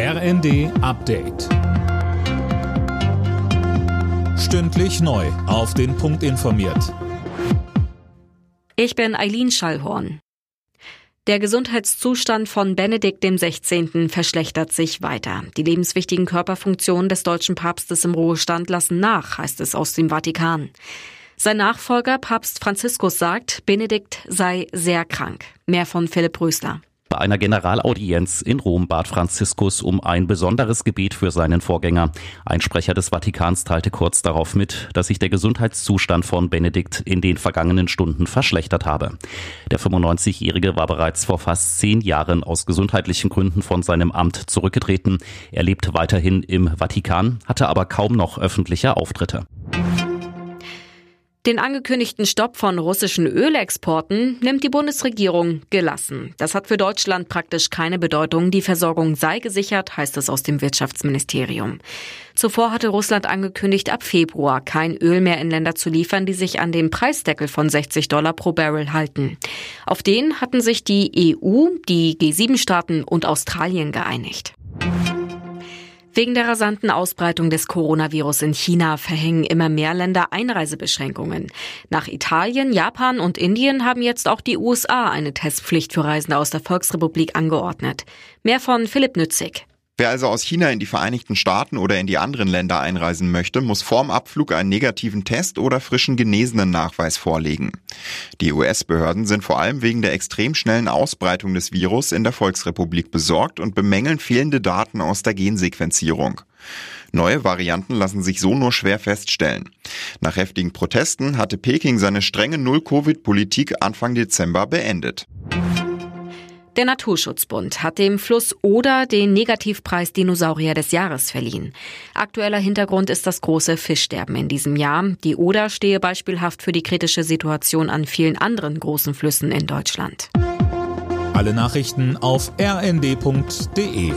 RND Update. Stündlich neu. Auf den Punkt informiert. Ich bin Eileen Schallhorn. Der Gesundheitszustand von Benedikt XVI. verschlechtert sich weiter. Die lebenswichtigen Körperfunktionen des deutschen Papstes im Ruhestand lassen nach, heißt es aus dem Vatikan. Sein Nachfolger, Papst Franziskus, sagt, Benedikt sei sehr krank. Mehr von Philipp Rösler. Bei einer Generalaudienz in Rom bat Franziskus um ein besonderes Gebet für seinen Vorgänger. Ein Sprecher des Vatikans teilte kurz darauf mit, dass sich der Gesundheitszustand von Benedikt in den vergangenen Stunden verschlechtert habe. Der 95-Jährige war bereits vor fast zehn Jahren aus gesundheitlichen Gründen von seinem Amt zurückgetreten. Er lebt weiterhin im Vatikan, hatte aber kaum noch öffentliche Auftritte. Den angekündigten Stopp von russischen Ölexporten nimmt die Bundesregierung gelassen. Das hat für Deutschland praktisch keine Bedeutung. Die Versorgung sei gesichert, heißt es aus dem Wirtschaftsministerium. Zuvor hatte Russland angekündigt, ab Februar kein Öl mehr in Länder zu liefern, die sich an den Preisdeckel von 60 Dollar pro Barrel halten. Auf den hatten sich die EU, die G7-Staaten und Australien geeinigt. Wegen der rasanten Ausbreitung des Coronavirus in China verhängen immer mehr Länder Einreisebeschränkungen. Nach Italien, Japan und Indien haben jetzt auch die USA eine Testpflicht für Reisende aus der Volksrepublik angeordnet. Mehr von Philipp Nützig. Wer also aus China in die Vereinigten Staaten oder in die anderen Länder einreisen möchte, muss vorm Abflug einen negativen Test oder frischen genesenen Nachweis vorlegen. Die US-Behörden sind vor allem wegen der extrem schnellen Ausbreitung des Virus in der Volksrepublik besorgt und bemängeln fehlende Daten aus der Gensequenzierung. Neue Varianten lassen sich so nur schwer feststellen. Nach heftigen Protesten hatte Peking seine strenge Null-Covid-Politik Anfang Dezember beendet. Der Naturschutzbund hat dem Fluss Oder den Negativpreis Dinosaurier des Jahres verliehen. Aktueller Hintergrund ist das große Fischsterben in diesem Jahr. Die Oder stehe beispielhaft für die kritische Situation an vielen anderen großen Flüssen in Deutschland. Alle Nachrichten auf rnd.de